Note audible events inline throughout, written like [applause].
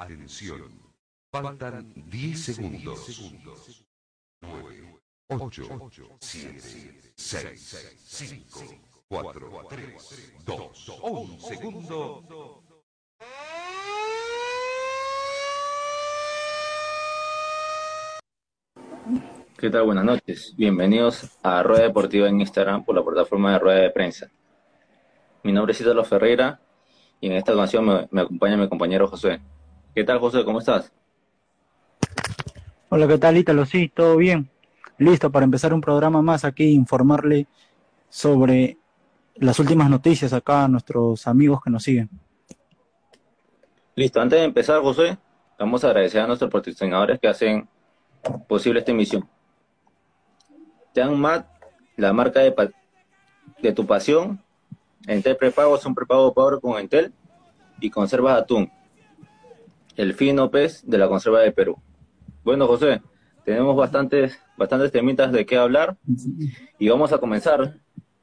Atención. Faltan 10 segundos. 9, 8, 7, 6, 5, 4, 3, 2, 1 segundo. ¿Qué tal? Buenas noches. Bienvenidos a Rueda Deportiva en Instagram por la plataforma de Rueda de Prensa. Mi nombre es Italo Ferreira y en esta ocasión me, me acompaña mi compañero José. ¿Qué tal, José? ¿Cómo estás? Hola, ¿qué tal, Ítalo? Sí, todo bien. Listo para empezar un programa más aquí, informarle sobre las últimas noticias acá a nuestros amigos que nos siguen. Listo, antes de empezar, José, vamos a agradecer a nuestros patrocinadores que hacen posible esta emisión. Matt, la marca de tu pasión. Entel Prepago es un prepago pobre con Entel y conservas atún. El fino pez de la conserva de Perú. Bueno, José, tenemos bastantes, bastantes temitas de qué hablar y vamos a comenzar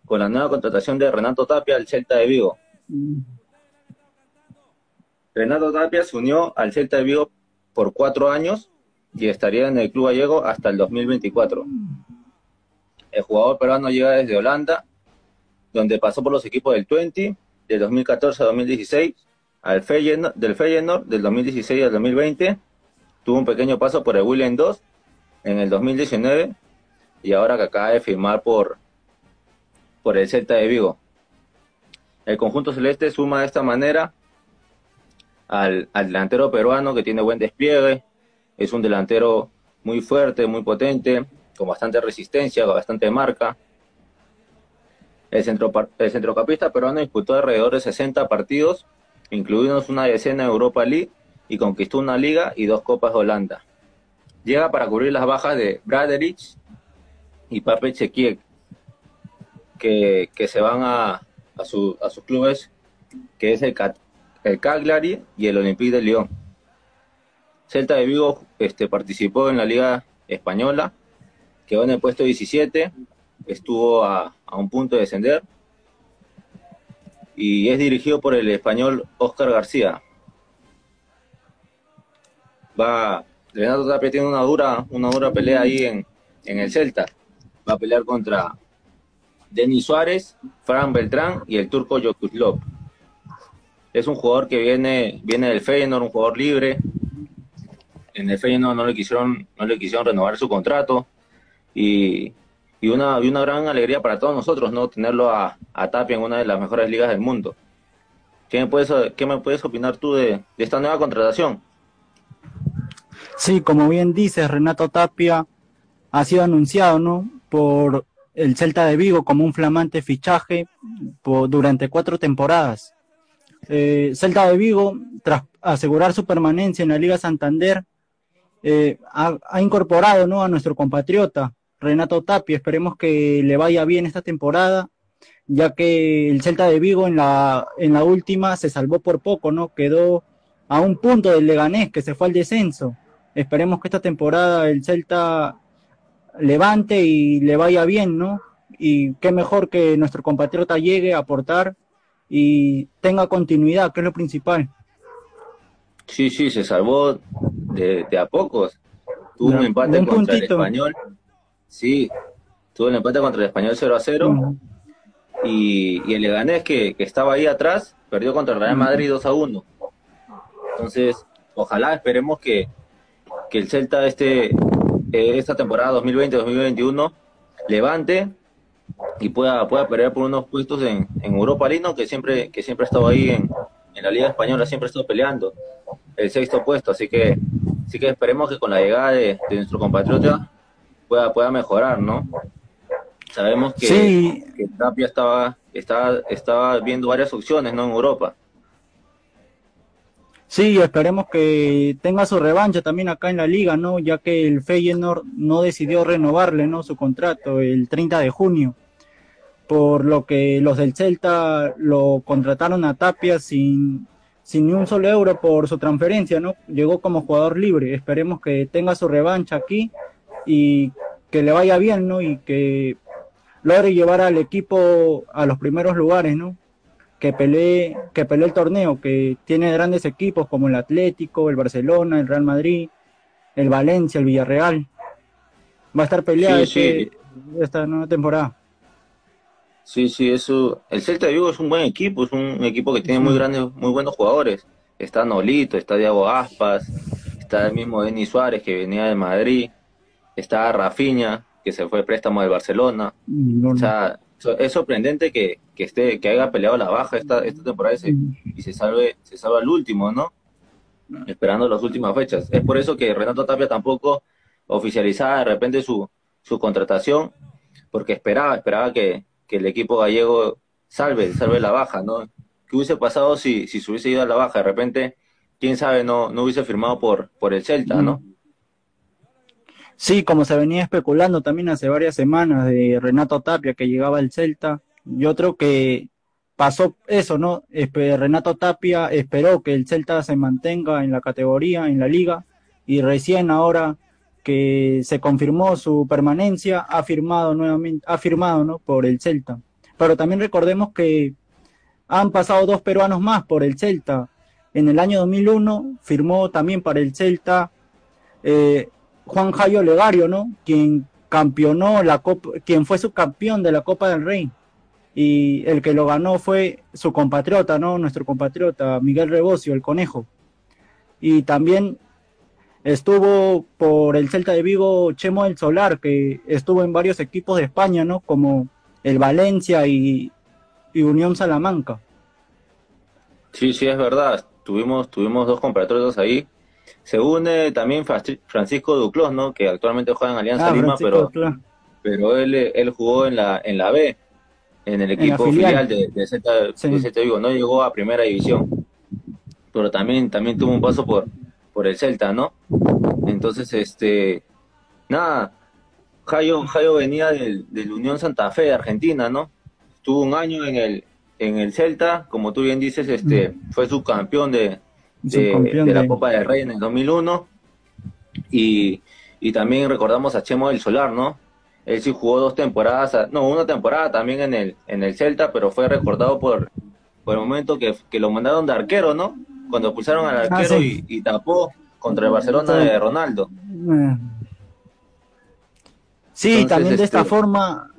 con la nueva contratación de Renato Tapia al Celta de Vigo. Renato Tapia se unió al Celta de Vigo por cuatro años y estaría en el club gallego hasta el 2024. El jugador peruano llega desde Holanda, donde pasó por los equipos del 20, del 2014 a 2016, al Feyenoord, del Feyenoord del 2016 al 2020, tuvo un pequeño paso por el Willem 2 en el 2019 y ahora que acaba de firmar por, por el Celta de Vigo. El conjunto celeste suma de esta manera al, al delantero peruano que tiene buen despliegue, es un delantero muy fuerte, muy potente, con bastante resistencia, con bastante marca. El, centro, el centrocampista peruano disputó alrededor de 60 partidos, incluidos una decena de Europa League, y conquistó una liga y dos copas de Holanda. Llega para cubrir las bajas de Braderich y Pape Chequiek, que, que se van a, a, su, a sus clubes, que es el, el Cagliari y el Olympique de Lyon. Celta de Vigo este, participó en la Liga Española, quedó en el puesto 17, estuvo a, a, un punto de descender y es dirigido por el español Óscar García. Va, Renato Tapia tiene una dura, una dura pelea ahí en, en el Celta. Va a pelear contra Denis Suárez, Fran Beltrán y el turco Yokuslov. Es un jugador que viene, viene del Feyenoord, un jugador libre, en el Feyenoord no le quisieron, no le quisieron renovar su contrato y, y, una, y una gran alegría para todos nosotros, ¿no? Tenerlo a, a Tapia en una de las mejores ligas del mundo. ¿Qué me puedes, qué me puedes opinar tú de, esta nueva contratación? Sí, como bien dices, Renato Tapia ha sido anunciado, ¿no? Por el Celta de Vigo como un flamante fichaje por, durante cuatro temporadas. Eh, Celta de Vigo, tras asegurar su permanencia en la Liga Santander, eh, ha, ha, incorporado ¿no? a nuestro compatriota Renato Tapia. Esperemos que le vaya bien esta temporada, ya que el Celta de Vigo en la, en la última se salvó por poco, ¿no? Quedó a un punto del Leganés, que se fue al descenso. Esperemos que esta temporada el Celta levante y le vaya bien, ¿no? Y qué mejor que nuestro compatriota llegue a aportar y tenga continuidad, que es lo principal. Sí, sí, se salvó de, de a pocos. Tuvo un empate un contra puntito. el español. Sí, tuvo el empate contra el español 0 a 0. Uh -huh. y, y, el Leganés que, que, estaba ahí atrás perdió contra el Real Madrid 2 a 1. Entonces, ojalá esperemos que, que el Celta este, eh, esta temporada 2020-2021 levante y pueda, pueda pelear por unos puestos en, en Europa League, ¿no? que siempre, que siempre ha estado ahí en, en la Liga Española, siempre ha estado peleando el sexto puesto, así que así que esperemos que con la llegada de, de nuestro compatriota pueda, pueda mejorar, ¿no? Sabemos que, sí. que Tapia estaba, estaba, estaba viendo varias opciones, ¿no? En Europa. Sí, esperemos que tenga su revancha también acá en la liga, ¿no? Ya que el Feyenoord no decidió renovarle, ¿no? Su contrato el 30 de junio. Por lo que los del Celta lo contrataron a Tapia sin, sin ni un solo euro por su transferencia, ¿no? Llegó como jugador libre. Esperemos que tenga su revancha aquí y que le vaya bien, ¿no? Y que logre llevar al equipo a los primeros lugares, ¿no? que pelee, que pelee el torneo, que tiene grandes equipos como el Atlético, el Barcelona, el Real Madrid, el Valencia, el Villarreal. Va a estar peleado este, esta nueva temporada. Sí, sí, eso. El Celta de Vigo es un buen equipo, es un equipo que tiene muy grandes, muy buenos jugadores. Está Nolito, está Diego Aspas, está el mismo Denis Suárez que venía de Madrid, está Rafinha que se fue préstamo de Barcelona. O sea, es sorprendente que, que esté, que haya peleado la baja esta, esta temporada y se, y se salve, se salva al último, ¿no? Esperando las últimas fechas. Es por eso que Renato Tapia tampoco oficializaba de repente su, su contratación, porque esperaba, esperaba que, que el equipo gallego salve, salve la baja, ¿no? ¿Qué hubiese pasado si, si se hubiese ido a la baja? De repente, quién sabe, no, no hubiese firmado por, por el Celta, ¿no? Sí, como se venía especulando también hace varias semanas de Renato Tapia que llegaba al Celta, yo creo que pasó eso, ¿no? Renato Tapia esperó que el Celta se mantenga en la categoría, en la liga, y recién ahora que se confirmó su permanencia, ha firmado nuevamente, ha firmado, ¿no? Por el Celta. Pero también recordemos que han pasado dos peruanos más por el Celta. En el año 2001 firmó también para el Celta eh, Juan Jairo Legario, ¿no? Quien campeonó la Copa, quien fue subcampeón de la Copa del Rey. Y el que lo ganó fue su compatriota, ¿no? Nuestro compatriota Miguel Rebocio, el conejo. Y también estuvo por el Celta de Vigo Chemo del Solar, que estuvo en varios equipos de España, ¿no? Como el Valencia y, y Unión Salamanca. Sí, sí, es verdad. Tuvimos, tuvimos dos compatriotas ahí. Se une también Francisco Duclos, ¿no? Que actualmente juega en Alianza ah, Lima, pero, pero él, él jugó en la, en la B, en el equipo filial. de, de, Z, Vigo. No llegó a primera división, pero también, también tuvo un paso por, por el Celta, ¿no? Entonces, este, nada, Jayo, Jayo venía del, del Unión Santa Fe de Argentina, ¿no? Estuvo un año en el, en el Celta, como tú bien dices, este, fue subcampeón de, de, la Copa del Rey en el 2001. Y, y también recordamos a Chemo del Solar, ¿no? Él sí jugó dos temporadas, no, una temporada también en el, en el Celta, pero fue recordado por, por el momento que, que lo mandaron de arquero, ¿no? Cuando pulsaron al ah, arquero y, tapó contra el Barcelona de Ronaldo. Sí, también de esta este, forma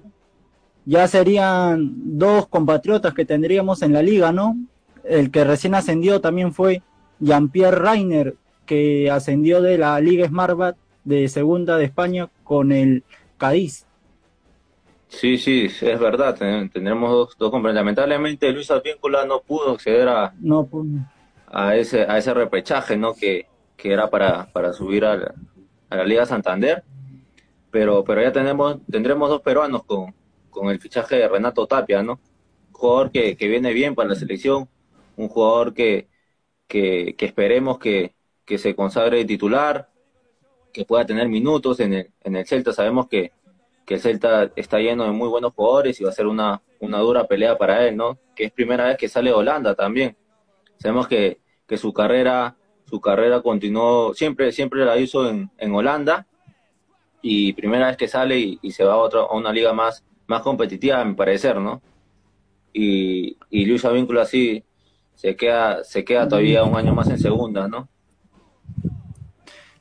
ya serían dos compatriotas que tendríamos en la liga, ¿no? El que recién ascendió también fue Jean-Pierre Rainer, que ascendió de la Liga Smartbat de segunda de España con el Cádiz. Sí, sí, es verdad, tendremos dos, dos Lamentablemente Luis Advíncula no pudo acceder a, no a, ese, a ese repechaje ¿no? que, que era para, para subir a la, a la Liga Santander, pero, pero ya tenemos, tendremos dos peruanos con, con el fichaje de Renato Tapia, ¿no? Un jugador que, que viene bien para la selección, un jugador que, que, esperemos que, que, se consagre titular, que pueda tener minutos en el, en el Celta. Sabemos que, que el Celta está lleno de muy buenos jugadores y va a ser una, una dura pelea para él, ¿no? Que es primera vez que sale de Holanda también. Sabemos que, que su carrera, su carrera continuó, siempre, siempre la hizo en, en Holanda y primera vez que sale y, se va a, otra, a una liga más, más competitiva, a mi parecer, ¿no? Y, y Luis Avínculo así se queda, se queda todavía un año más en segunda, ¿no?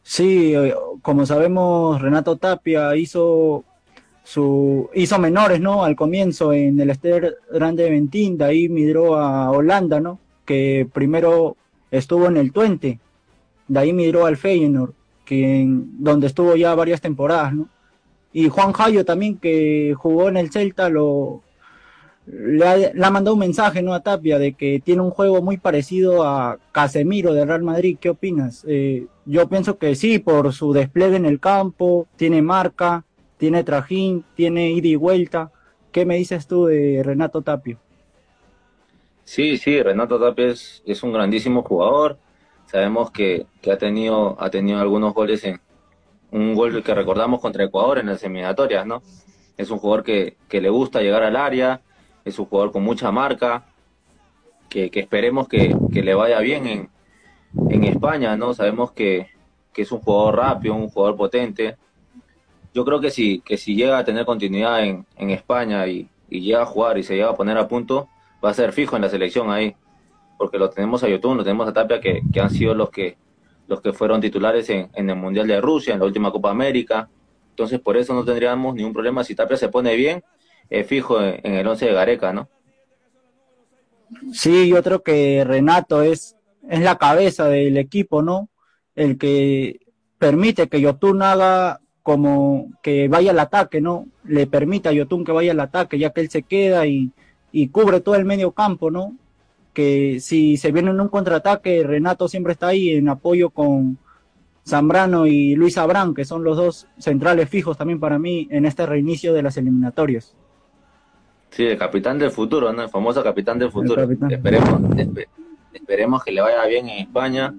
Sí, eh, como sabemos, Renato Tapia hizo su hizo menores, ¿no? Al comienzo en el Ester Grande de Ventín, de ahí migró a Holanda, ¿no? Que primero estuvo en el Twente, de ahí migró al Feyenoord, que donde estuvo ya varias temporadas, ¿no? Y Juan Jayo también, que jugó en el Celta, lo le ha, mandado un mensaje ¿no? a Tapia de que tiene un juego muy parecido a Casemiro de Real Madrid. ¿Qué opinas? Eh, yo pienso que sí, por su despliegue en el campo, tiene marca, tiene trajín, tiene ida y vuelta. ¿Qué me dices tú de Renato Tapia? Sí, sí, Renato Tapia es, un grandísimo jugador. Sabemos que, ha, tenido, ha tenido algunos goles en, un gol que recordamos contra Ecuador en las eliminatorias, ¿no? Es un jugador que le gusta llegar al área, es un jugador con mucha marca, que, esperemos que, le vaya bien en, en España, ¿no? Sabemos que, que, es un jugador rápido, un jugador potente. Yo creo que si, que si llega a tener continuidad en, en España y, y, llega a jugar y se llega a poner a punto, va a ser fijo en la selección ahí, porque lo tenemos a YouTube, lo tenemos a Tapia, que, que han sido los que los que fueron titulares en, en, el Mundial de Rusia, en la última Copa América. Entonces, por eso no tendríamos ningún problema. Si Tapia se pone bien, es fijo en, en el 11 de Gareca, ¿no? Sí, yo creo que Renato es, es la cabeza del equipo, ¿no? El que permite que Yotun haga como que vaya al ataque, ¿no? Le permite a Yotun que vaya al ataque, ya que él se queda y, y cubre todo el medio campo, ¿no? Que si se viene en un contraataque, Renato siempre está ahí en apoyo con Zambrano y Luis Abrán, que son los dos centrales fijos también para mí en este reinicio de las eliminatorias. Sí, el capitán del futuro, ¿no? El famoso capitán del futuro. Esperemos, esperemos que le vaya bien en España.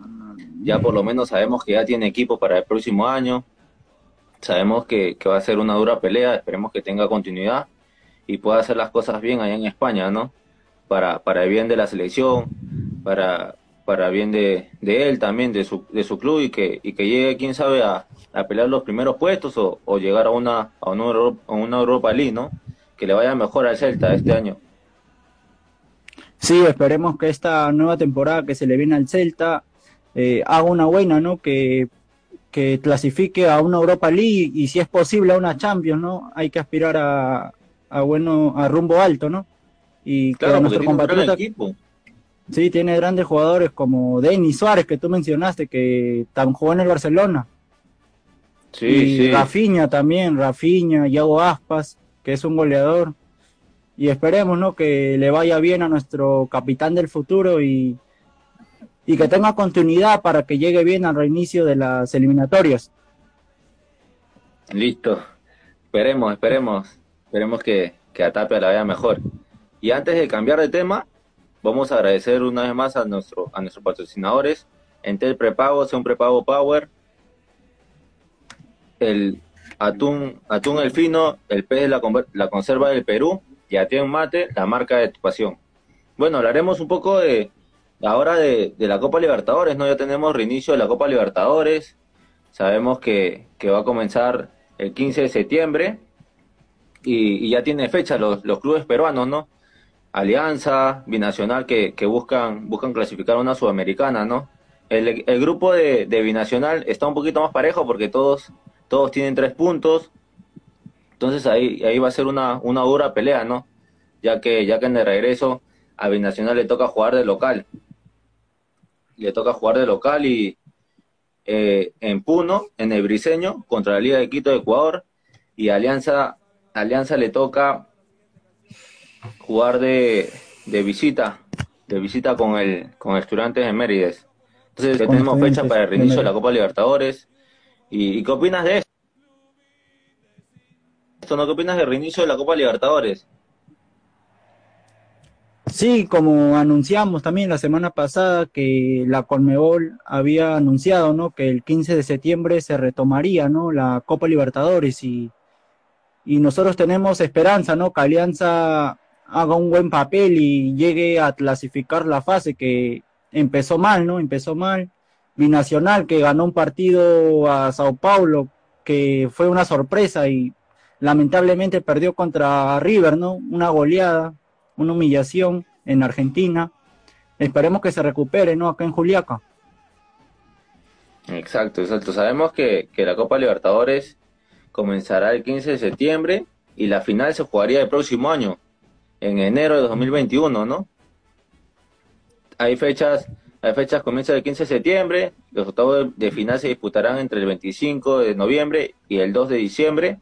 Ya por lo menos sabemos que ya tiene equipo para el próximo año Sabemos que, que va a ser una dura pelea, esperemos que tenga continuidad y pueda hacer las cosas bien allá en España, ¿no? Para, para el bien de la selección, para, para bien de, de él también, de su, de su club y que, y que llegue, quién sabe, a, a pelear los primeros puestos o, o llegar a una, a, una Europa, a una Europa League, ¿no? Que le vaya mejor al Celta este año. Sí, esperemos que esta nueva temporada que se le viene al Celta eh, haga una buena, ¿no? Que que clasifique a una Europa League y si es posible a una Champions, ¿no? Hay que aspirar a, a bueno, a rumbo alto, ¿no? Y claro, que nuestro compatriota Sí, tiene grandes jugadores como Denis Suárez que tú mencionaste que tan jugó en el Barcelona. Sí, y sí. Rafinha también, Rafinha, Yago Aspas, es un goleador. Y esperemos, ¿no? Que le vaya bien a nuestro capitán del futuro y, y que tenga continuidad para que llegue bien al reinicio de las eliminatorias. Listo. Esperemos, esperemos. Esperemos que, que a Tapia la vaya mejor. Y antes de cambiar de tema, vamos a agradecer una vez más a, nuestro, a nuestros patrocinadores. Entel Prepago, un prepago Power. El atún, atún el fino, el pez de la, la conserva del Perú y Atien Mate, la marca de tu pasión. Bueno, hablaremos un poco de, ahora de, de, la Copa Libertadores, ¿no? Ya tenemos reinicio de la Copa Libertadores. Sabemos que, que va a comenzar el 15 de septiembre y, y ya tiene fecha los, los, clubes peruanos, ¿no? Alianza, Binacional, que, que buscan, buscan clasificar una sudamericana, ¿no? El, el grupo de, de, Binacional está un poquito más parejo porque todos, todos tienen tres puntos. Entonces ahí, ahí va a ser una, una dura pelea, ¿no? Ya que, ya que en el regreso a Binacional le toca jugar de local le toca jugar de local y eh, en Puno, en el Briseño, contra la Liga de Quito de Ecuador, y Alianza, Alianza le toca jugar de, de visita, de visita con el con Estudiantes de Mérides. Entonces ya tenemos fecha para el reinicio de la Copa Libertadores. ¿Y, qué opinas de esto? ¿No? ¿Qué opinas del reinicio de la Copa Libertadores? Sí, como anunciamos también la semana pasada que la Colmebol había anunciado, ¿no? Que el 15 de septiembre se retomaría, ¿no? La Copa Libertadores y, y nosotros tenemos esperanza, ¿no? Que Alianza haga un buen papel y llegue a clasificar la fase que empezó mal, ¿no? Empezó mal. Binacional que ganó un partido a Sao Paulo que fue una sorpresa y lamentablemente perdió contra River, ¿no? Una goleada una humillación en Argentina. Esperemos que se recupere, ¿no? Acá en Juliaca. Exacto, exacto. Sabemos que, que la Copa Libertadores comenzará el 15 de septiembre y la final se jugaría el próximo año, en enero de 2021, ¿no? Hay fechas, hay fechas comienza el 15 de septiembre, los octavos de final se disputarán entre el 25 de noviembre y el 2 de diciembre.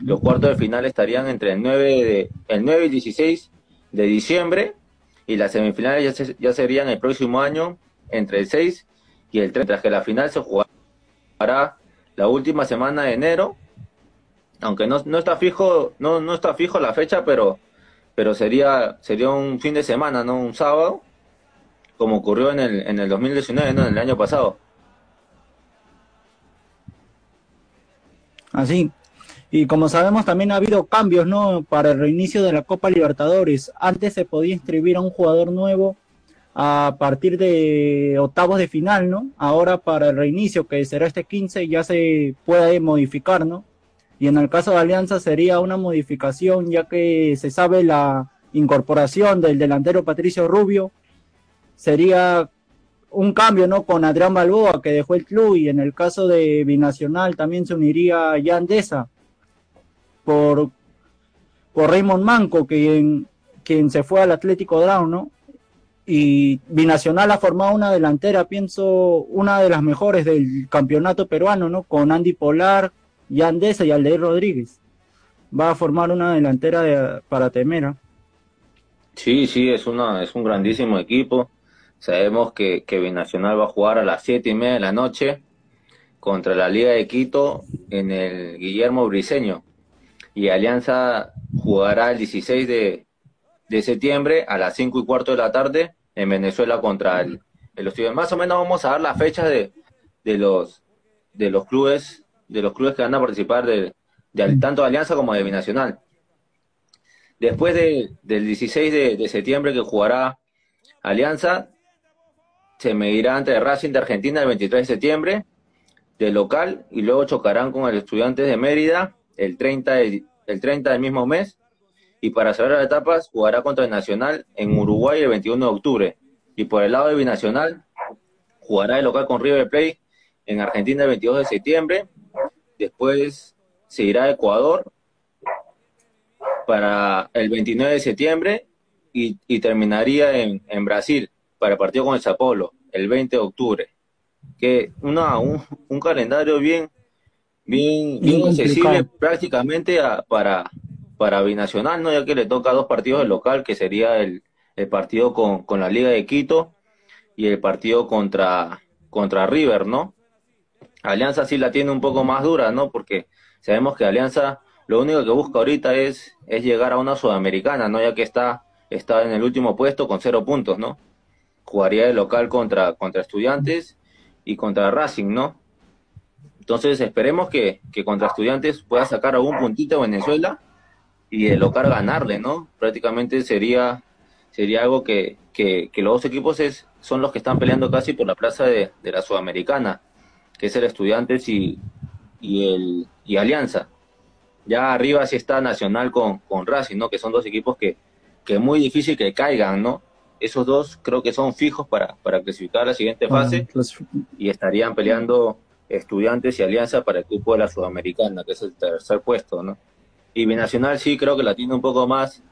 Los cuartos de final estarían entre el 9 de el 9 y 16 de diciembre y las semifinales ya, ya serían el próximo año entre el 6 y el 3, mientras que la final se jugará la última semana de enero, aunque no, no está fijo, no, no está fijo la fecha, pero, pero sería, sería un fin de semana, no un sábado, como ocurrió en el, en el 2019, ¿no? en el año pasado. Así, y como sabemos, también ha habido cambios, ¿no? Para el reinicio de la Copa Libertadores. Antes se podía inscribir a un jugador nuevo a partir de octavos de final, ¿no? Ahora para el reinicio, que será este 15, ya se puede modificar, ¿no? Y en el caso de Alianza sería una modificación, ya que se sabe la, incorporación del delantero Patricio Rubio sería un cambio, ¿no? Con Adrián Balboa, que dejó el club, y en el caso de Binacional también se uniría Yandesa por, por Raymond Manco, quien, quien se fue al Atlético ¿no? Y Binacional ha formado una delantera, pienso, una de las mejores del campeonato peruano, ¿no? Con Andy Polar, Yandesa y Aldeir Rodríguez. Va a formar una delantera para Temera. Sí, sí, es, una, es un grandísimo equipo Sabemos que, que Binacional va a jugar a las siete y media de la noche contra la Liga de Quito en el Guillermo Briseño. Y Alianza jugará el 16 de, de septiembre a las cinco y cuarto de la tarde en Venezuela contra el, el Más o menos vamos a dar las fechas de, de los de los clubes de los clubes que van a participar de, de tanto de Alianza como de Binacional. Después de, del 16 de, de septiembre que jugará Alianza, se medirá ante Racing de Argentina el 23 de septiembre de local y luego chocarán con el Estudiantes de Mérida el 30, el 30 del mismo mes y para cerrar las etapas jugará contra el Nacional en Uruguay el 21 de octubre. Y por el lado de Binacional jugará el local con River Plate en Argentina el 22 de septiembre. Después se irá a Ecuador para el 29 de septiembre y, terminaría en Brasil para el partido con el Zapolo, el 20 de octubre. Que una, un, un calendario bien, bien, bien accesible prácticamente para, para Binacional, ¿no? Ya que le toca dos partidos del local, que sería el, el partido con, con la Liga de Quito y el partido contra, contra River, ¿no? Alianza sí la tiene un poco más dura, ¿no? Porque sabemos que Alianza lo único que busca ahorita es, es llegar a una sudamericana, ¿no? Ya que está, está en el último puesto con cero puntos, ¿no? Jugaría de local contra, contra estudiantes y contra Racing, ¿no? Entonces esperemos que, que contra estudiantes pueda sacar algún puntito a Venezuela y de local ganarle, ¿no? Prácticamente sería, sería algo que, que, los dos equipos es, son los que están peleando casi por la plaza de, la Sudamericana, que es el Estudiantes y, y, el, y Alianza. Ya arriba sí está Nacional con, con Racing, ¿no? Que son dos equipos que, que es muy difícil que caigan, ¿no? Esos dos creo que son fijos para, para clasificar a la siguiente ah, fase y estarían peleando estudiantes y alianza para el grupo de la Sudamericana, que es el tercer puesto, ¿no? Y Binacional sí creo que la tiene un poco más.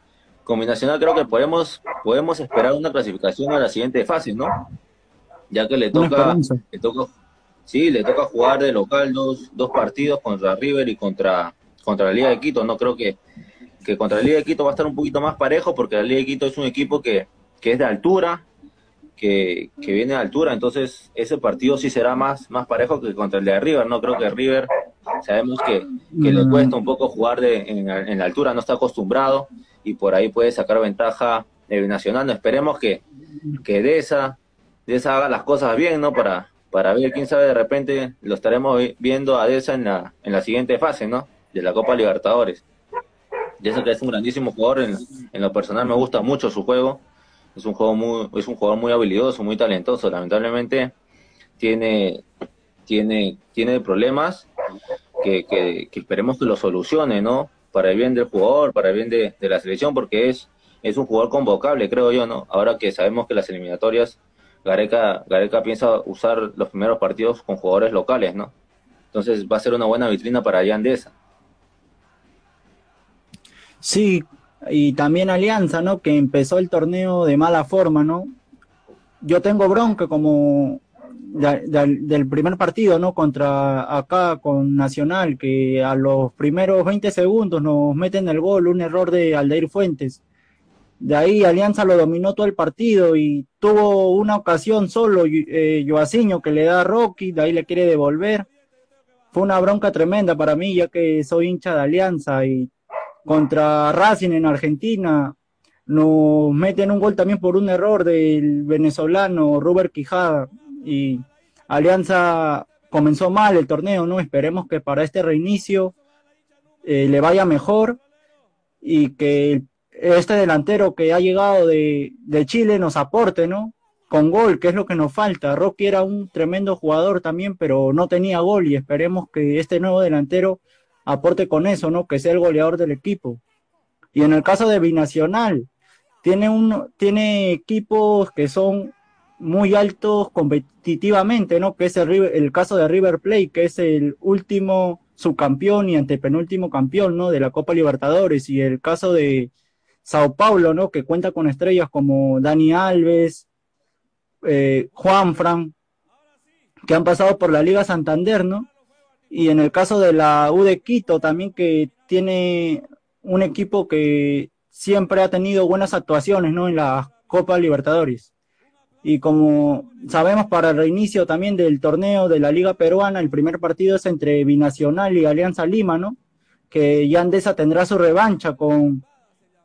Con Binacional creo que podemos, podemos esperar una clasificación a la siguiente fase, ¿no? Ya que le toca, le toca, sí, le toca jugar de local dos, dos partidos contra River y contra, contra la Liga de Quito. No creo que, que contra la Liga de Quito va a estar un poquito más parejo porque la Liga de Quito es un equipo que, que es de altura, que, viene de altura, entonces ese partido sí será más, más parejo que contra el de River, no creo que River, sabemos que, le mm. cuesta un poco jugar de, en, la altura, no está acostumbrado y por ahí puede sacar ventaja de Nacional, no esperemos que, que de esa, de esa haga las cosas bien, ¿no? Para, para ver, quién sabe, de repente lo estaremos viendo a Deza en la, en la siguiente fase, ¿no? De la Copa Libertadores. Eso que es un grandísimo jugador, en, en lo personal me gusta mucho su juego, es un juego muy, es un jugador muy habilidoso, muy talentoso. Lamentablemente tiene, tiene, tiene problemas que, que, esperemos que lo solucione, ¿no? Para el bien del jugador, para el bien de, la selección, porque es, es un jugador convocable, creo yo, ¿no? Ahora que sabemos que las eliminatorias, Gareca, Gareca piensa usar los primeros partidos con jugadores locales, ¿no? Entonces va a ser una buena vitrina para Yandesa. Sí, y también Alianza, ¿no? Que empezó el torneo de mala forma, ¿no? Yo tengo bronca como del primer partido, ¿no? Contra acá con Nacional, que a los primeros 20 segundos nos meten el gol, un error de Aldeir Fuentes. De ahí Alianza lo dominó todo el partido y tuvo una ocasión solo, eh, que le da a Rocky, de ahí le quiere devolver. Fue una bronca tremenda para mí, ya que soy hincha de Alianza y contra Racing en Argentina. Nos meten un gol también por un error del venezolano Robert Quijada. Y Alianza comenzó mal el torneo, ¿no? Esperemos que para este reinicio eh, le vaya mejor y que este delantero que ha llegado de, de, Chile nos aporte, ¿no? Con gol, que es lo que nos falta. Rocky era un tremendo jugador también, pero no tenía gol y esperemos que este nuevo delantero aporte con eso, ¿no? Que sea el goleador del equipo. Y en el caso de Binacional, tiene, un, tiene equipos que son muy altos competitivamente, ¿no? Que es el, caso de River Plate, que es el último subcampeón y antepenúltimo campeón, ¿no? De la Copa Libertadores y el caso de Sao Paulo, ¿no? Que cuenta con estrellas como Dani Alves, eh, Juan Fran, que han pasado por la Liga Santander, ¿no? Y en el caso de la U de Quito también que tiene un equipo que siempre ha tenido buenas actuaciones, ¿no? En la Copa Libertadores. Y como sabemos, para el reinicio también del torneo de la Liga Peruana, el primer partido es entre Binacional y Alianza Lima, ¿no? Que Yandesa tendrá su revancha con,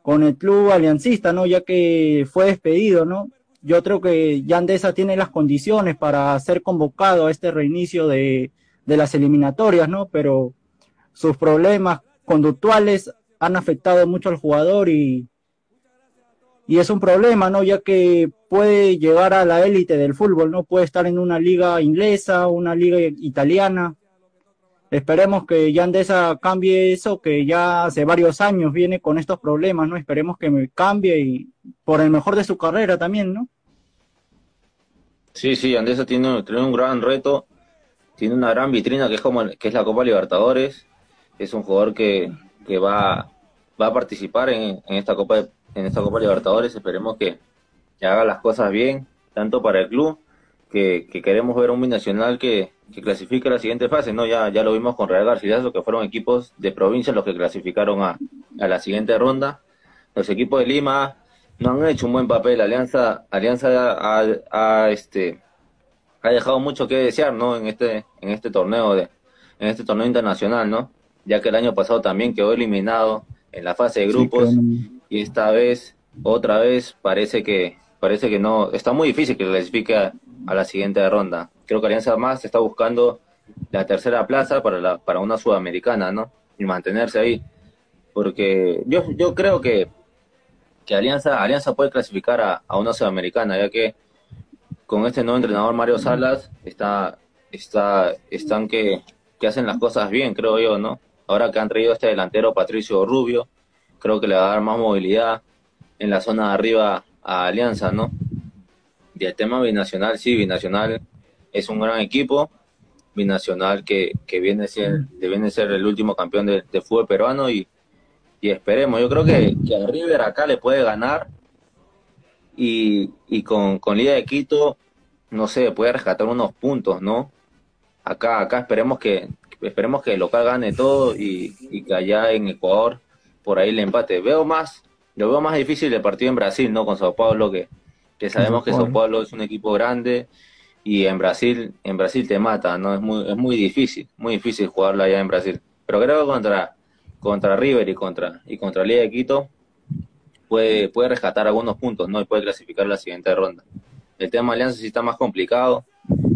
con el club aliancista, ¿no? Ya que fue despedido, ¿no? Yo creo que Yandesa tiene las condiciones para ser convocado a este reinicio de, de las eliminatorias, ¿no? Pero sus problemas conductuales han afectado mucho al jugador y, y es un problema, ¿no? Ya que puede llegar a la élite del fútbol, ¿no? Puede estar en una liga inglesa, una liga italiana. Esperemos que Yandesa cambie eso, que ya hace varios años viene con estos problemas, ¿no? Esperemos que cambie y por el mejor de su carrera también, ¿no? Sí, sí, Yandesa tiene, tiene un gran reto, tiene una gran vitrina que es como que es la Copa Libertadores. Es un jugador que, que va, va a participar en, en esta Copa en esta Copa Libertadores. Esperemos que, haga las cosas bien, tanto para el club, que, queremos ver un binacional que, que clasifique a la siguiente fase. no Ya, ya lo vimos con Real Garcilaso, que fueron equipos de provincia los que clasificaron a, a la siguiente ronda. Los equipos de Lima no han hecho un buen papel. Alianza, Alianza ha, este, ha dejado mucho que desear ¿no? en, este, en este torneo de, en este torneo internacional, ¿no? ya que el año pasado también quedó eliminado en la fase de grupos y esta vez, otra vez, parece que parece que no, está muy difícil que clasifique a, a la siguiente ronda. Creo que Alianza más está buscando la tercera plaza para, la, para una sudamericana, ¿no? Y mantenerse ahí. Porque yo, yo creo que, que Alianza, Alianza puede clasificar a, a una sudamericana, ya que con este nuevo entrenador Mario Salas está, está, están que, que hacen las cosas bien, creo yo, ¿no? Ahora que han traído este delantero Patricio Rubio, creo que le va a dar más movilidad en la zona de arriba a Alianza, ¿no? Y el tema binacional, sí, binacional es un gran equipo, binacional que, que viene, a ser, viene a ser el último campeón de, fútbol peruano y, y, esperemos, yo creo que, que a River acá le puede ganar y, y con, con Liga de Quito, no sé, puede rescatar unos puntos, ¿no? Acá, acá esperemos que, esperemos que el local gane todo y, y que allá en Ecuador por ahí el empate. Veo más, lo veo más difícil el partido en Brasil, ¿no? Con Sao Paulo, que, que sabemos que Sao Paulo es un equipo grande y en Brasil, en Brasil te mata, ¿no? Es muy, es muy difícil, muy difícil jugarlo allá en Brasil. Pero creo que contra, contra River y contra, y contra Liga de Quito puede, puede rescatar algunos puntos, ¿no? Y puede clasificar la siguiente ronda. El tema Alianza sí está más complicado,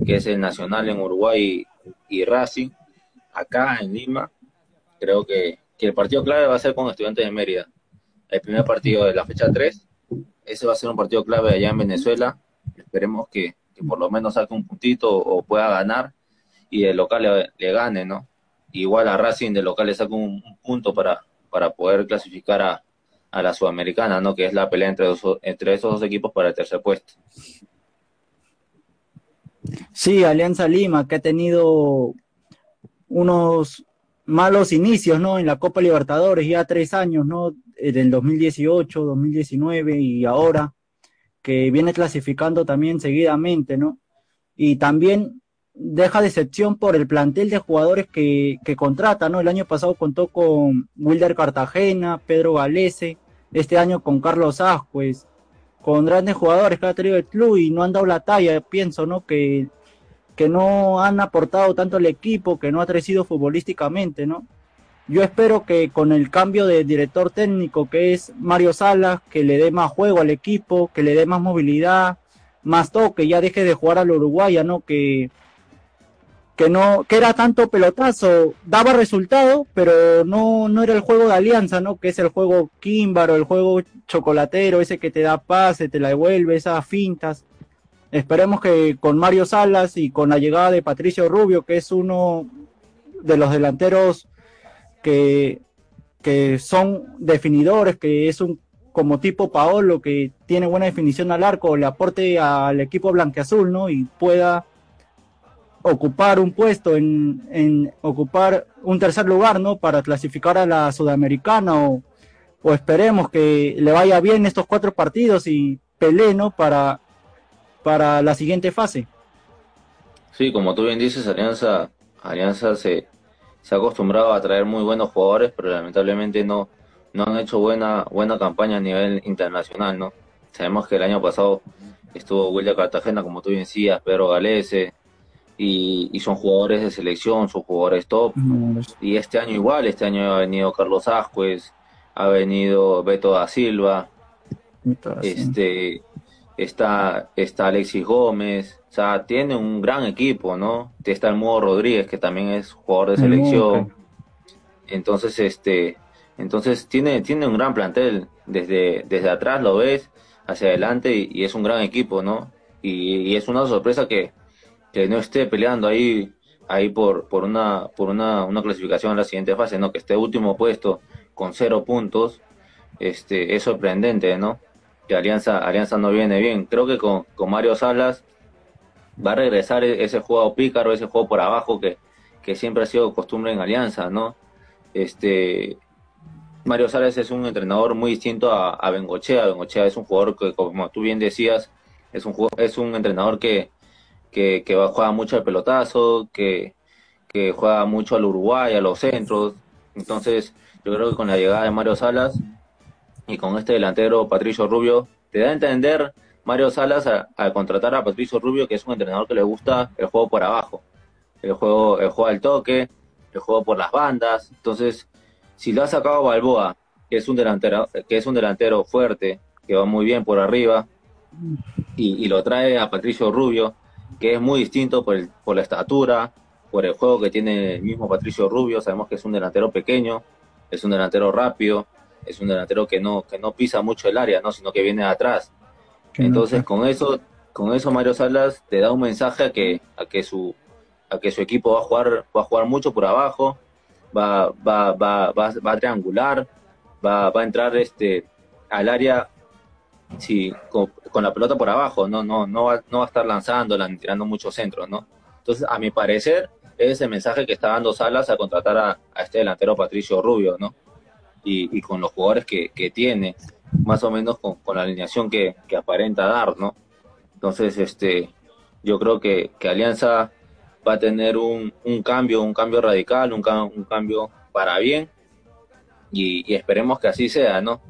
que es el Nacional en Uruguay y Racing. Acá en Lima, creo que que el partido clave va a ser con Estudiantes de Mérida. El primer partido de la fecha 3. Ese va a ser un partido clave allá en Venezuela. Esperemos que, por lo menos saque un puntito o pueda ganar y el local le, gane, ¿no? Igual a Racing de local le saca un, punto para, para poder clasificar a, a, la Sudamericana, ¿no? Que es la pelea entre, entre esos dos equipos para el tercer puesto. Sí, Alianza Lima, que ha tenido unos malos inicios, ¿no? En la Copa Libertadores, ya tres años, ¿no? Del 2018, 2019 y ahora, que viene clasificando también seguidamente, ¿no? Y también deja decepción por el plantel de jugadores que, que contrata, ¿no? El año pasado contó con Wilder Cartagena, Pedro Galese, este año con Carlos Ascuez, con grandes jugadores que ha tenido el club y no han dado la talla, pienso, ¿no? Que que no han aportado tanto al equipo, que no ha crecido futbolísticamente, ¿no? Yo espero que con el cambio de director técnico que es Mario Salas, que le dé más juego al equipo, que le dé más movilidad, más toque, ya deje de jugar al Uruguaya, ¿no? Que, que no, que era tanto pelotazo, daba resultado, pero no, no era el juego de alianza, ¿no? Que es el juego químbaro, el juego chocolatero, ese que te da pase, te la devuelve, esas fintas. Esperemos que con Mario Salas y con la llegada de Patricio Rubio, que es uno de los delanteros que, que son definidores, que es un como tipo Paolo, que tiene buena definición al arco, le aporte al equipo blanqueazul, ¿no? Y pueda ocupar un puesto en, en ocupar un tercer lugar, ¿no? Para clasificar a la Sudamericana o, o esperemos que le vaya bien estos cuatro partidos y pelee, ¿no? Para, para la siguiente fase. Sí, como tú bien dices, Alianza, Alianza se, se ha acostumbrado a traer muy buenos jugadores, pero lamentablemente no, no han hecho buena, buena campaña a nivel internacional, ¿no? Sabemos que el año pasado estuvo William Cartagena, como tú bien decías, Pedro Galese, y, son jugadores de selección, son jugadores top. Y este año igual, este año ha venido Carlos Ascuez, ha venido Beto da Silva, este, está, está Alexis Gómez, o sea, tiene un gran equipo, ¿no? Está el Modo Rodríguez, que también es jugador de selección. Entonces, este, entonces tiene, tiene un gran plantel. Desde, desde atrás lo ves, hacia adelante, y, es un gran equipo, ¿no? Y, es una sorpresa que, que, no esté peleando ahí, ahí por, por una, por una, una clasificación en la siguiente fase, ¿no? Que esté último puesto con cero puntos, este, es sorprendente, ¿no? Que Alianza, Alianza no viene bien. Creo que con, con Mario Salas va a regresar e, ese juego pícaro, ese juego por abajo que, que siempre ha sido costumbre en Alianza, ¿no? Este, Mario Salas es un entrenador muy distinto a, a Bengochea. Bengochea es un jugador que, como tú bien decías, es un, es un entrenador que, que, que juega mucho al pelotazo, que, juega mucho al Uruguay, a los centros. Entonces, yo creo que con la llegada de Mario Salas y con este delantero Patricio Rubio, te da a entender Mario Salas al contratar a Patricio Rubio, que es un entrenador que le gusta el juego por abajo, el juego, el juego al toque, el juego por las bandas. Entonces, si lo ha sacado Balboa, que es un delantero, que es un delantero fuerte, que va muy bien por arriba, y, lo trae a Patricio Rubio, que es muy distinto por, por la estatura, por el juego que tiene el mismo Patricio Rubio, sabemos que es un delantero pequeño, es un delantero rápido, es un delantero que no, que no pisa mucho el área, ¿no? sino que viene de atrás. Entonces, con eso, con eso Mario Salas te da un mensaje a que, a que su a que su equipo va a jugar, va a jugar mucho por abajo, va, va, va, va, va a triangular, va, va a entrar este al área sí, con, la pelota por abajo, no, no, no va, no va a estar lanzando, tirando muchos centros, ¿no? Entonces, a mi parecer, es ese mensaje que está dando Salas a contratar a, este delantero Patricio Rubio, ¿no? Y, con los jugadores que, tiene, más o menos con, la alineación que, aparenta dar, ¿no? Entonces, este, yo creo que, que Alianza va a tener un, un cambio, un cambio radical, un, un cambio para bien y, esperemos que así sea, ¿no?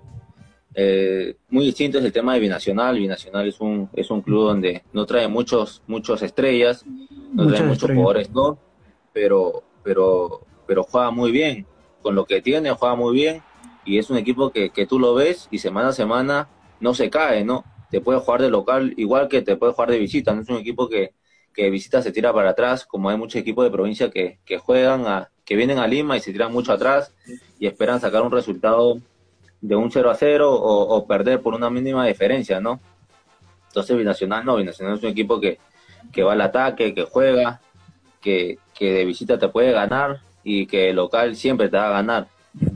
Eh, muy distinto es el tema de Binacional. Binacional es un, es un club donde no trae muchos, muchos estrellas, no trae muchos jugadores, ¿no? Pero, pero, pero juega muy bien. Con lo que tiene, juega muy bien. Y es un equipo que, que tú lo ves y semana a semana no se cae, ¿no? Te puede jugar de local igual que te puede jugar de visita. No es un equipo que, que visita se tira para atrás, como hay muchos equipos de provincia que, que juegan, a, que vienen a Lima y se tiran mucho atrás y esperan sacar un resultado de un 0 a 0 o, perder por una mínima diferencia, ¿no? Entonces Binacional no, Binacional es un equipo que, que va al ataque, que juega, que, que de visita te puede ganar y que local siempre te va a ganar.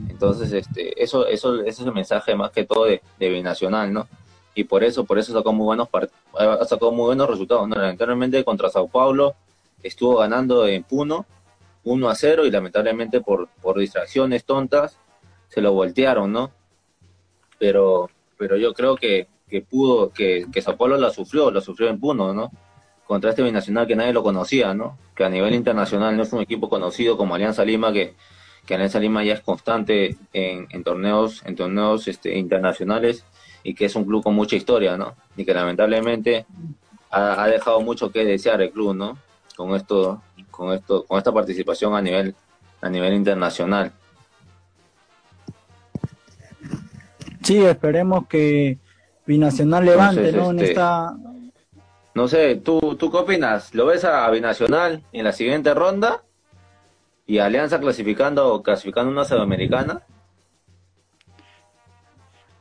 Entonces, este, eso, eso, ese es el mensaje más que todo de, Binacional, ¿no? y por eso, por eso sacó muy buenos sacó muy buenos resultados. ¿no? Lamentablemente contra Sao Paulo estuvo ganando en Puno 1 a 0 y lamentablemente por, por distracciones tontas se lo voltearon, ¿no? Pero, pero yo creo que, que pudo, que, que Sao Paulo la sufrió, la sufrió en Puno, ¿no? Contra este binacional que nadie lo conocía, ¿no? Que a nivel internacional no es un equipo conocido como Alianza Lima, que, que Alianza Lima ya es constante en, en torneos, en torneos este, internacionales y que es un club con mucha historia, ¿no? Y que lamentablemente ha, dejado mucho que desear el club, ¿no? Con esto, con esto, con esta participación a nivel, a nivel internacional. Sí, esperemos que Binacional levante, ¿no? en este, esta... No sé, ¿tú, ¿tú qué opinas? ¿Lo ves a Binacional en la siguiente ronda? ¿Y Alianza clasificando, clasificando una sudamericana?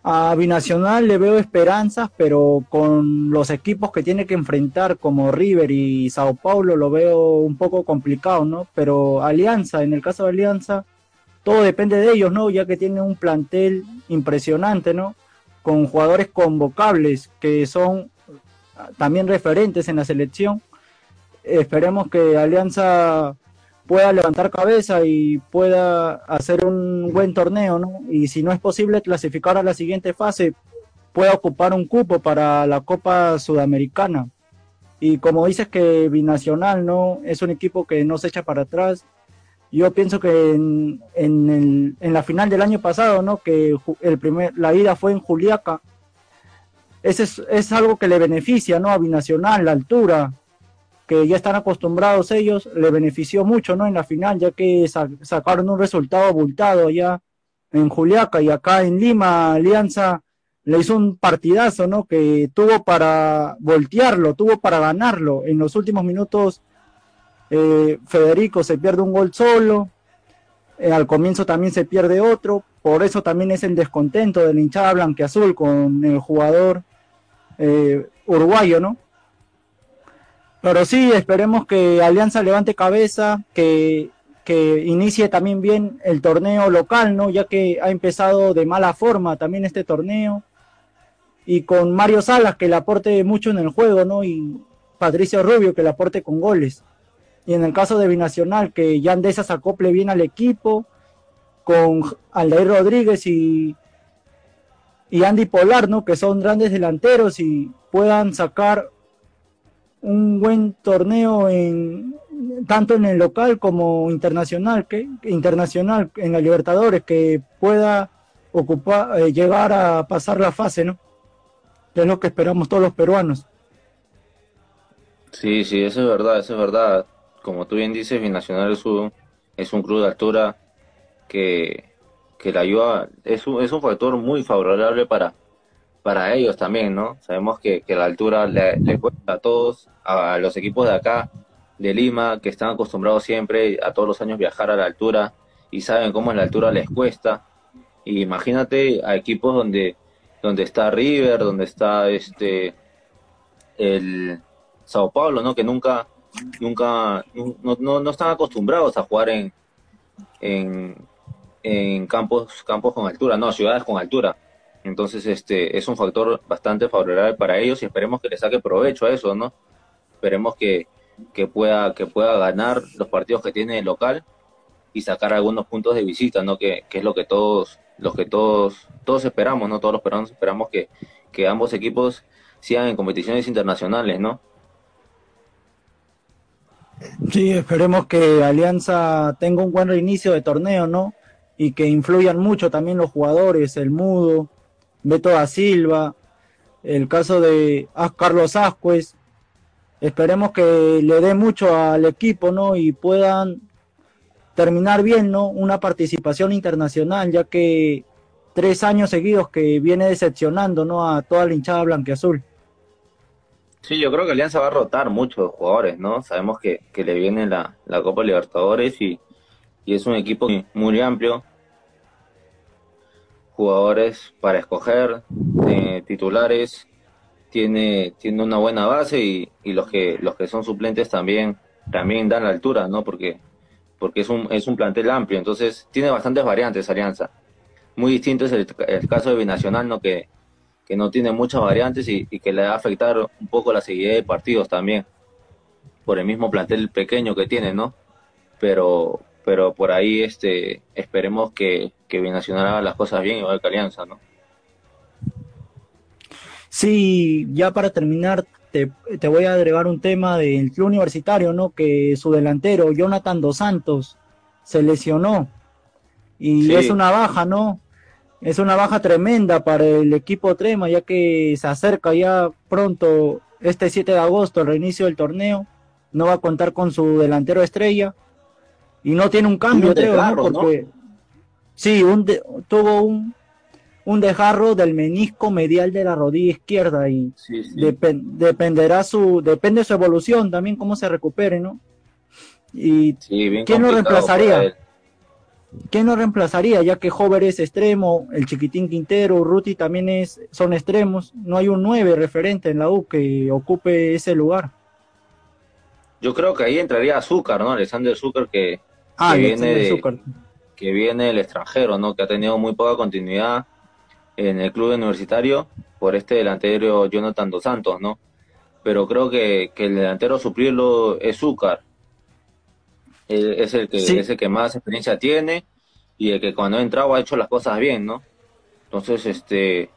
A Binacional le veo esperanzas, pero con los equipos que tiene que enfrentar como River y Sao Paulo lo veo un poco complicado, ¿no? Pero Alianza, en el caso de Alianza, todo depende de ellos, ¿no? Ya que tiene un plantel impresionante, ¿no? con jugadores convocables que son también referentes en la selección. Esperemos que Alianza pueda levantar cabeza y pueda hacer un buen torneo, ¿no? Y si no es posible clasificar a la siguiente fase, pueda ocupar un cupo para la Copa Sudamericana. Y como dices que Binacional, ¿no? Es un equipo que no se echa para atrás. Yo pienso que en, en, en la final del año pasado, ¿no? Que el primer, la ida fue en Juliaca, ese es, algo que le beneficia ¿no? a Binacional, la altura, que ya están acostumbrados ellos, le benefició mucho ¿no? en la final, ya que sacaron un resultado abultado allá en Juliaca y acá en Lima, Alianza le hizo un partidazo, ¿no? Que tuvo para voltearlo, tuvo para ganarlo. En los últimos minutos, eh, Federico se pierde un gol solo, eh, al comienzo también se pierde otro, por eso también es el descontento de la hinchada blanqueazul con el jugador eh, uruguayo, ¿no? Pero sí, esperemos que Alianza levante cabeza, que, que inicie también bien el torneo local, ¿no? Ya que ha empezado de mala forma también este torneo. Y con Mario Salas, que le aporte mucho en el juego, ¿no? Y Patricio Rubio, que le aporte con goles. Y en el caso de Binacional, que Yandesa se acople bien al equipo, con Aldair Rodríguez y y Andy Polar, ¿no? Que son grandes delanteros y puedan sacar un buen torneo en tanto en el local como internacional, que internacional en la Libertadores, que pueda ocupar, eh, llegar a pasar la fase, ¿no? es lo que esperamos todos los peruanos. Sí, sí, eso es verdad, eso es verdad. Como tú bien dices, Binacional es un, es un club de altura que, que la ayuda es un, es un factor muy favorable para, para ellos también, ¿no? Sabemos que, que la altura le, cuesta a todos, a los equipos de acá, de Lima, que están acostumbrados siempre a todos los años viajar a la altura y saben cómo en la altura les cuesta. Imagínate a equipos donde, donde está River, donde está este el Sao Paulo, ¿no? Que nunca, nunca, no, no, no están acostumbrados a jugar en, en, en campos, campos con altura, no, ciudades con altura. Entonces, este, es un factor bastante favorable para ellos y esperemos que le saque provecho a eso, ¿no? Esperemos que, que pueda, que pueda ganar los partidos que tiene el local y sacar algunos puntos de visita, ¿no? Que, que es lo que todos, los que todos, todos esperamos, ¿no? Todos los peruanos esperamos que, que ambos equipos sigan en competiciones internacionales, ¿no? Sí, esperemos que Alianza tenga un buen reinicio de torneo, ¿no? y que influyan mucho también los jugadores, el Mudo, Beto da Silva, el caso de Carlos Ascuez. Esperemos que le dé mucho al equipo, ¿no? Y puedan terminar bien, ¿no? Una participación internacional, ya que tres años seguidos que viene decepcionando, ¿no? A toda la hinchada blanqueazul. Sí, yo creo que Alianza va a rotar muchos jugadores, ¿no? Sabemos que, que le viene la, la Copa Libertadores y, y es un equipo muy amplio, jugadores para escoger, eh, titulares, tiene, tiene una buena base y, y, los que los que son suplentes también también dan la altura, ¿no? Porque porque es un es un plantel amplio, entonces tiene bastantes variantes Alianza. Muy distinto es el, caso de Binacional, ¿no? Que, que no tiene muchas variantes y, y, que le va a afectar un poco la seguridad de partidos también por el mismo plantel pequeño que tiene, ¿no? Pero pero por ahí este esperemos que, que Binacional haga las cosas bien igual que Alianza, ¿no? Sí, ya para terminar, te, te, voy a agregar un tema del club universitario, ¿no? Que su delantero, Jonathan Dos Santos, se lesionó. Y sí. es una baja, ¿no? Es una baja tremenda para el equipo Trema, ya que se acerca ya pronto, este 7 de agosto, el reinicio del torneo. No va a contar con su delantero estrella y no tiene un cambio, creo, ¿no? Porque sí, un de, tuvo un, un desgarro del menisco medial de la rodilla izquierda y sí, sí. Dep dependerá su, depende de su evolución también cómo se recupere, ¿no? Y sí, ¿quién lo reemplazaría? ¿Quién lo reemplazaría? Ya que Hover es extremo, el chiquitín Quintero, Ruti también es, son extremos, no hay un 9 referente en la U que ocupe ese lugar. Yo creo que ahí entraría Azúcar, ¿no? Alexander Azúcar que, ah, que viene de, que viene del extranjero, ¿no? Que ha tenido muy poca continuidad en el club universitario por este delantero Jonathan Dos Santos, ¿no? Pero creo que, el delantero suplirlo es Zúcar. Es el que es el que más experiencia tiene y el que cuando ha entrado ha hecho las cosas bien, ¿no? Entonces, este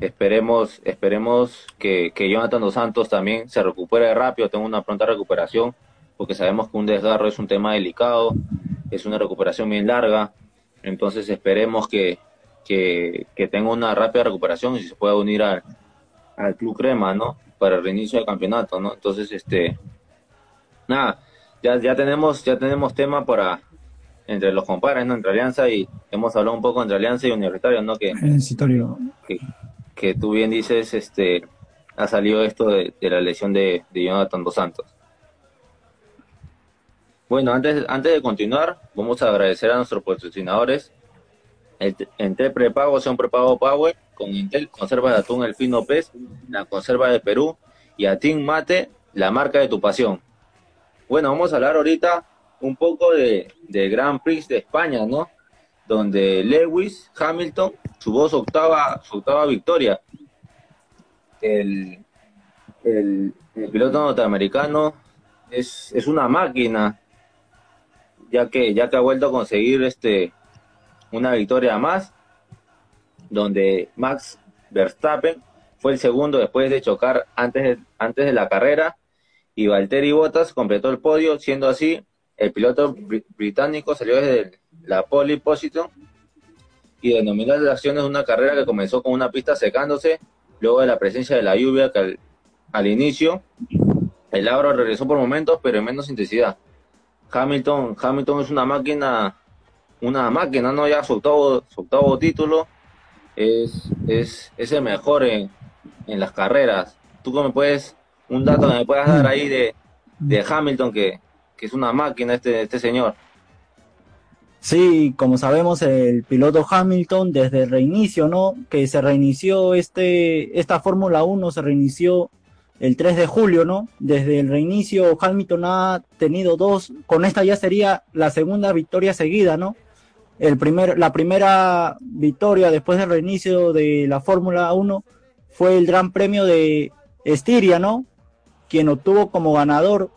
esperemos esperemos que, que Jonathan Dos Santos también se recupere rápido, tenga una pronta recuperación, porque sabemos que un desgarro es un tema delicado, es una recuperación bien larga, entonces esperemos que, que, tenga una rápida recuperación y se pueda unir al, al Club Crema, ¿no? Para el reinicio del campeonato, ¿no? Entonces, este, nada, ya, ya tenemos, ya tenemos tema para entre los compadres, ¿no? Entre Alianza y hemos hablado un poco entre Alianza y Universitario, ¿no? Que, que, que tú bien dices, este, ha salido esto de, la lesión de, de Jonathan Dos Santos. Bueno, antes, antes de continuar, vamos a agradecer a nuestros patrocinadores. Entel Prepago sea un prepago Power con Intel, conserva de atún el fino pez, la conserva de Perú y a Team Mate, la marca de tu pasión. Bueno, vamos a hablar ahorita un poco de, del Grand Prix de España, ¿no? Donde Lewis Hamilton tuvo su octava, su octava victoria. El, el, piloto norteamericano es, es una máquina ya que, ya que ha vuelto a conseguir este, una victoria más, donde Max Verstappen fue el segundo después de chocar antes de, antes de la carrera y Valtteri Bottas completó el podio, siendo así el piloto británico salió desde la pole position y denominó las acciones una carrera que comenzó con una pista secándose luego de la presencia de la lluvia que al, inicio el agro regresó por momentos pero en menos intensidad Hamilton, Hamilton es una máquina, una máquina, ¿no? Ya su octavo, su octavo título es, es, es el mejor en, en las carreras. ¿Tú me puedes, un dato que me puedas dar ahí de, de Hamilton, que, que es una máquina este, este señor? Sí, como sabemos, el piloto Hamilton desde el reinicio, ¿no? Que se reinició este, esta Fórmula 1 se reinició el 3 de julio, ¿no? Desde el reinicio, Hamilton ha tenido dos, con esta ya sería la segunda victoria seguida, ¿no? El primer, la primera victoria después del reinicio de la Fórmula 1 fue el Gran Premio de Estiria, ¿no? Quien obtuvo como ganador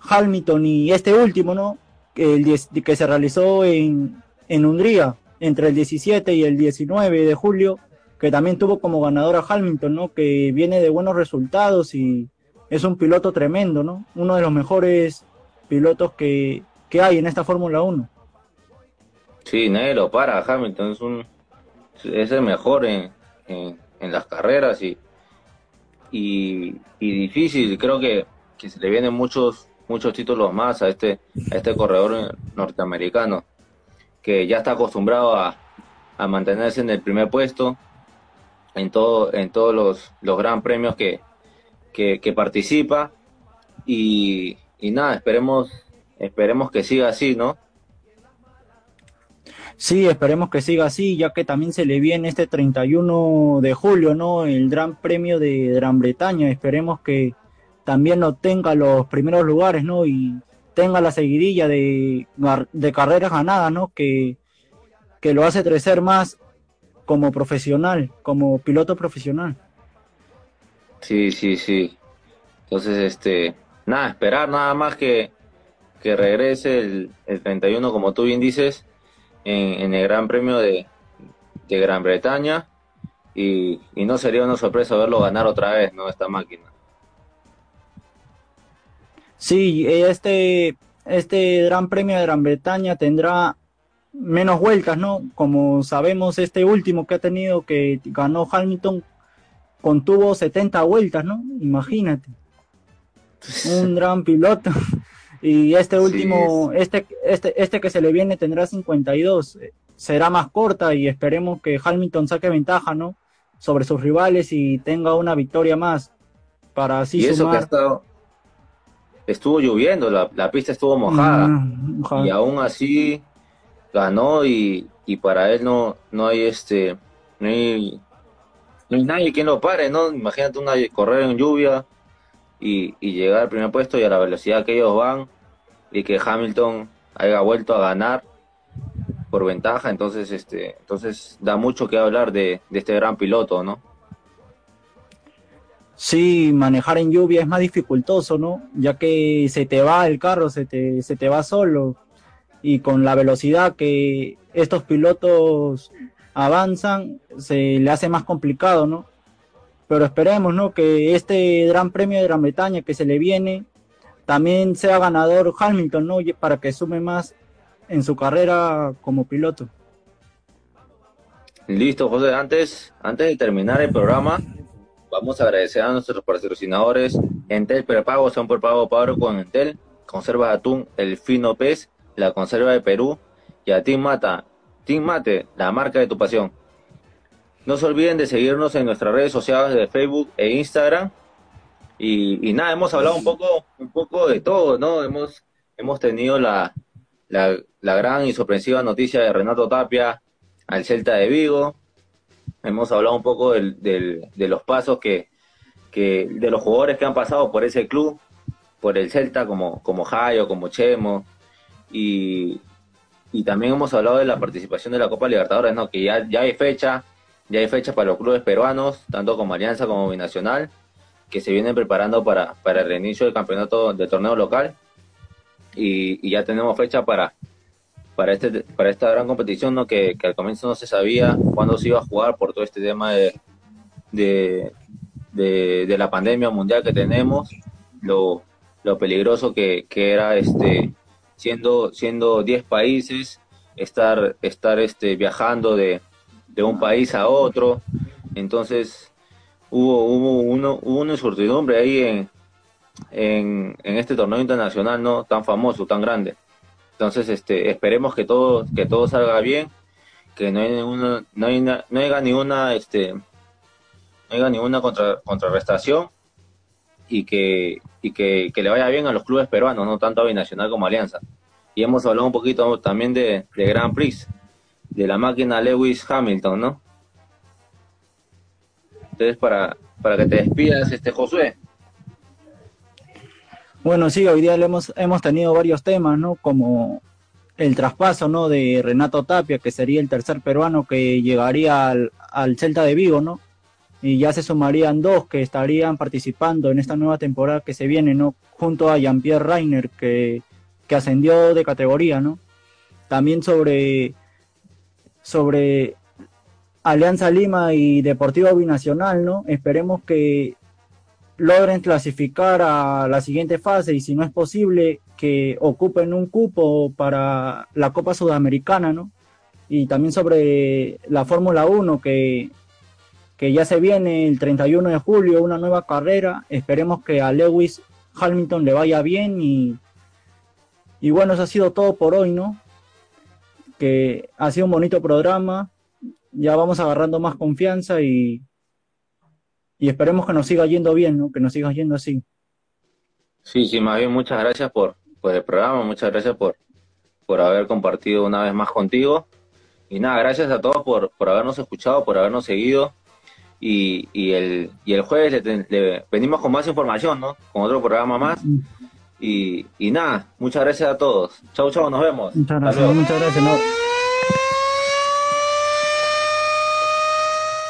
Hamilton y este último, ¿no? El, que se realizó en, en Hungría entre el 17 y el 19 de julio que también tuvo como ganador a Hamilton, ¿no? Que viene de buenos resultados y es un piloto tremendo, ¿no? Uno de los mejores pilotos que, hay en esta Fórmula 1. Sí, nadie lo para, Hamilton es un es el mejor en, en, las carreras y, y, difícil, creo que, que, se le vienen muchos muchos títulos más a este a este corredor norteamericano que ya está acostumbrado a, a mantenerse en el primer puesto en, todo, en todos los, los gran premios que, que, participa. Y, y, nada, esperemos, esperemos que siga así, ¿no? Sí, esperemos que siga así, ya que también se le viene este 31 de julio, ¿no? El Gran Premio de Gran Bretaña. Esperemos que también obtenga los primeros lugares, ¿no? Y tenga la seguidilla de, de carreras ganadas, ¿no? Que, que lo hace crecer más como profesional, como piloto profesional. Sí, sí, sí. Entonces, este, nada, esperar nada más que, que regrese el, el 31, como tú bien dices, en, el Gran Premio de, de Gran Bretaña. Y, y, no sería una sorpresa verlo ganar otra vez, ¿no? Esta máquina. Sí, este, este Gran Premio de Gran Bretaña tendrá menos vueltas, ¿no? Como sabemos, este último que ha tenido, que ganó Hamilton, contuvo 70 vueltas, ¿no? Imagínate. Un [laughs] gran piloto. Y este último, este, este, este que se le viene tendrá 52. Será más corta y esperemos que Hamilton saque ventaja, ¿no? Sobre sus rivales y tenga una victoria más para así y eso Que ha estado, estuvo lloviendo, la, la pista estuvo mojada. mojada. Y aún así ganó y, y para él no, no hay este, no hay, no hay nadie quien lo pare, ¿no? Imagínate una correr en lluvia y, y llegar al primer puesto y a la velocidad que ellos van y que Hamilton haya vuelto a ganar. por ventaja, entonces este, entonces da mucho que hablar de, de este gran piloto, ¿no? Sí, manejar en lluvia es más dificultoso, ¿no? Ya que se te va el carro, se te, se te va solo. Y con la velocidad que estos pilotos avanzan, se le hace más complicado, ¿no? Pero esperemos, ¿no? Que este Gran Premio de Gran Bretaña que se le viene, también sea ganador Hamilton, ¿no? Para que sume más en su carrera como piloto. Listo, José. Antes, antes de terminar el programa, Vamos a agradecer a nuestros patrocinadores Entel Prepago, son por pago paro con Entel, Conservas Atún, El Fino Pez, la Conserva de Perú y a Team Mata, Team Mate, la marca de tu pasión. No se olviden de seguirnos en nuestras redes sociales de Facebook e Instagram. Y, nada, hemos hablado un poco, un poco de todo, ¿no? Hemos, hemos tenido la, la, gran y sorpresiva noticia de Renato Tapia al Celta de Vigo, hemos hablado un poco del, de los pasos que, que, de los jugadores que han pasado por ese club, por el Celta, como, como Jayo, como Chemo, y, y también hemos hablado de la participación de la Copa Libertadores, ¿no? que ya, ya hay fecha, ya hay fecha para los clubes peruanos, tanto como Alianza como Binacional, que se vienen preparando para, para el reinicio del campeonato del torneo local, y, ya tenemos fecha para, para este para esta gran competición ¿no? que, al comienzo no se sabía cuándo se iba a jugar por todo este tema de, de, la pandemia mundial que tenemos lo, lo peligroso que, era este siendo siendo 10 países estar estar este viajando de, un país a otro. Entonces hubo hubo uno hubo una incertidumbre ahí en, en, este torneo internacional no tan famoso tan grande. Entonces, este, esperemos que todo, que todo salga bien, que no hay ninguna, no, hay, no haya ninguna, este, no haya ninguna contra, contrarrestación y que, y que, le vaya bien a los clubes peruanos, no tanto a Binacional como Alianza. Y hemos hablado un poquito también de, de Grand Prix, de la máquina Lewis Hamilton, ¿no? Entonces, para, para que te despidas, este Josué. Bueno, sí, hoy día hemos, hemos tenido varios temas, ¿no? Como el traspaso, ¿no? De Renato Tapia, que sería el tercer peruano que llegaría al, Celta de Vigo, ¿no? Y ya se sumarían dos que estarían participando en esta nueva temporada que se viene, ¿no? Junto a Jean-Pierre Reiner, que, que ascendió de categoría, ¿no? También sobre, sobre Alianza Lima y Deportivo Binacional, ¿no? Esperemos que logren clasificar a la siguiente fase y si no es posible que ocupen un cupo para la Copa Sudamericana, ¿no? Y también sobre la Fórmula 1 que, que ya se viene el 31 de julio, una nueva carrera. Esperemos que a Lewis Hamilton le vaya bien y, y bueno, eso ha sido todo por hoy, ¿no? Que ha sido un bonito programa. Ya vamos agarrando más confianza y y esperemos que nos siga yendo bien, ¿no? que nos siga yendo así. Sí, sí, más bien muchas gracias por, por el programa, muchas gracias por, por haber compartido una vez más contigo. Y nada, gracias a todos por, por habernos escuchado, por habernos seguido. Y, y, el, y el jueves le, venimos con más información, ¿no? Con otro programa más. Y, y nada, muchas gracias a todos. Chau, chau, nos vemos. Muchas gracias, muchas gracias.